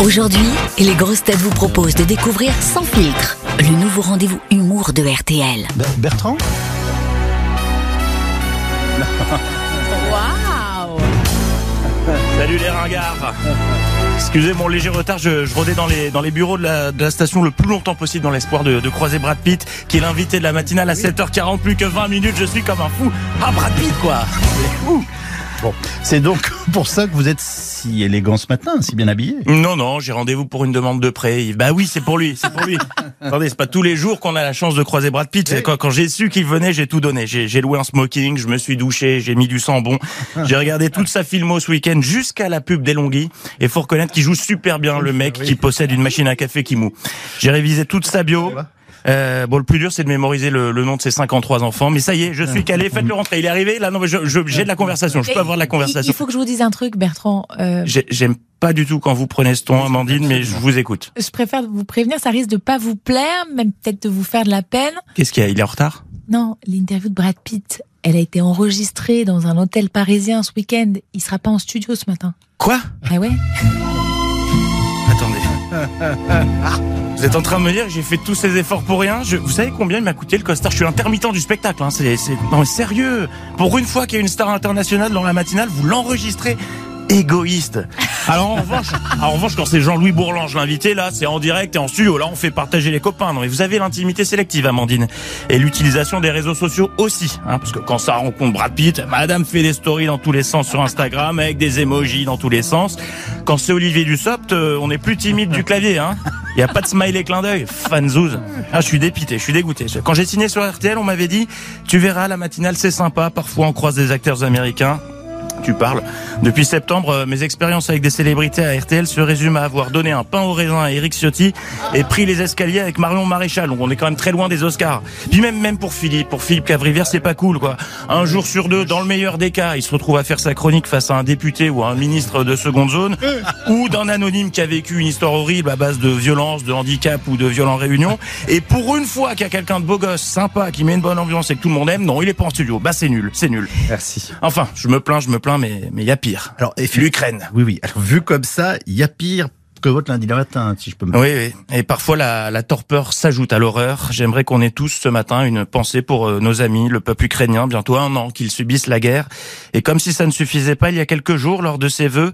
Aujourd'hui, les grosses têtes vous proposent de découvrir Sans filtre, le nouveau rendez-vous humour de RTL. Ber- Bertrand? Waouh! Salut les ringards! Excusez mon léger retard, je, je rôdais dans les, dans les bureaux de la, de la station le plus longtemps possible dans l'espoir de, de croiser Brad Pitt, qui est l'invité de la matinale à 7h40, plus que 20 minutes, je suis comme un fou. Ah Brad Pitt quoi! C'est fou Bon, c'est donc pour ça que vous êtes si élégant ce matin, si bien habillé. Non, non, j'ai rendez-vous pour une demande de prêt. Bah oui, c'est pour lui, c'est pour lui. Attendez, c'est pas tous les jours qu'on a la chance de croiser Brad Pitt. C'est Quand, quand j'ai su qu'il venait, j'ai tout donné. J'ai loué un smoking, je me suis douché, j'ai mis du sang bon. J'ai regardé toute sa filmo ce week-end jusqu'à la pub d'Elonghi. Et faut reconnaître qu'il joue super bien le mec qui possède une machine à café qui moue. J'ai révisé toute sa bio. Euh, bon, le plus dur, c'est de mémoriser le, le nom de ses 53 enfants. Mais ça y est, je suis calé. Faites-le rentrer. Il est arrivé. Là, non, mais je- je- j'ai de la conversation. Je peux avoir de la conversation. il faut que je vous dise un truc, Bertrand. Euh, J'ai- J'aime pas du tout quand vous prenez ce ton, Amandine, mais je vous écoute. je préfère vous prévenir, ça risque de pas vous plaire, même peut-être de vous faire de la peine. Qu'est-ce qu'il y a Il est en retard? Non, l'interview de Brad Pitt, elle a été enregistrée dans un hôtel parisien ce week-end. Il sera pas en studio ce matin. Quoi? Ah ouais? Attendez. Vous êtes en train de me dire que j'ai fait tous ces efforts pour rien Vous savez combien il m'a coûté le costard Je suis intermittent du spectacle. Hein. Non mais sérieux Pour une fois qu'il y a une star internationale dans la matinale, vous l'enregistrez égoïste. Alors en revanche, quand c'est Jean-Louis Bourlange l'invité, là c'est en direct et en studio. Là on fait partager les copains. Non mais vous avez l'intimité sélective, Amandine, et l'utilisation des réseaux sociaux aussi. Hein, parce que quand ça rencontre Brad Pitt, Madame fait des stories dans tous les sens sur Instagram avec des emojis dans tous les sens. Quand c'est Olivier Dussopt, euh, on est plus timide du clavier. Hein. Il y a pas de smiley clin d'œil. Fanzouz. Ah, je suis dépité, je suis dégoûté. Quand j'ai signé sur RTL, on m'avait dit, tu verras la matinale, c'est sympa. Parfois, on croise des acteurs américains. Tu parles. Depuis septembre, euh, mes expériences avec des célébrités à RTL se résument à avoir donné un pain au raisin à Eric Ciotti et pris les escaliers avec Marion Maréchal. Donc on est quand même très loin des Oscars. Puis même même pour Philippe, pour Philippe Cavrivière, c'est pas cool quoi. Un jour sur deux, dans le meilleur des cas, il se retrouve à faire sa chronique face à un député ou à un ministre de seconde zone ou d'un anonyme qui a vécu une histoire horrible à base de violence, de handicap ou de violents réunions. Et pour une fois qu'il y a quelqu'un de beau gosse, sympa, qui met une bonne ambiance et que tout le monde aime, non, il est pas en studio. Bah c'est nul, c'est nul. Merci. Enfin, je me plains, je me plains, mais mais il y a pire. Alors, L'Ukraine. Oui, oui. Alors, vu comme ça, il y a pire que votre lundi matin, si je peux me Oui, oui. Et parfois la, la torpeur s'ajoute à l'horreur. J'aimerais qu'on ait tous ce matin une pensée pour euh, nos amis, le peuple ukrainien, bientôt un an qu'ils subissent la guerre. Et comme si ça ne suffisait pas, il y a quelques jours, lors de ses vœux,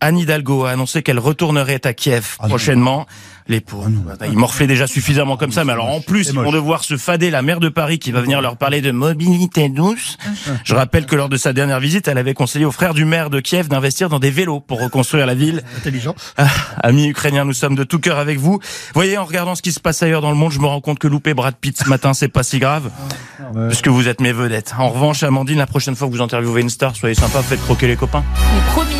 Anne Hidalgo a annoncé qu'elle retournerait à Kiev Ah non. prochainement. Les pauvres, bah, ils morflaient déjà suffisamment comme ça, mais alors en plus, ils vont devoir se fader la maire de Paris qui va venir leur parler de mobilité douce. Je rappelle que lors de sa dernière visite, elle avait conseillé aux frères du maire de Kiev d'investir dans des vélos pour reconstruire la ville. intelligent. Ah, amis ukrainiens, nous sommes de tout cœur avec vous. Voyez, en regardant ce qui se passe ailleurs dans le monde, je me rends compte que louper Brad Pitt ce matin, c'est pas si grave. Parce que vous êtes mes vedettes. En revanche, Amandine, la prochaine fois que vous interviewez une star, soyez sympa, faites croquer les copains. Mais promis.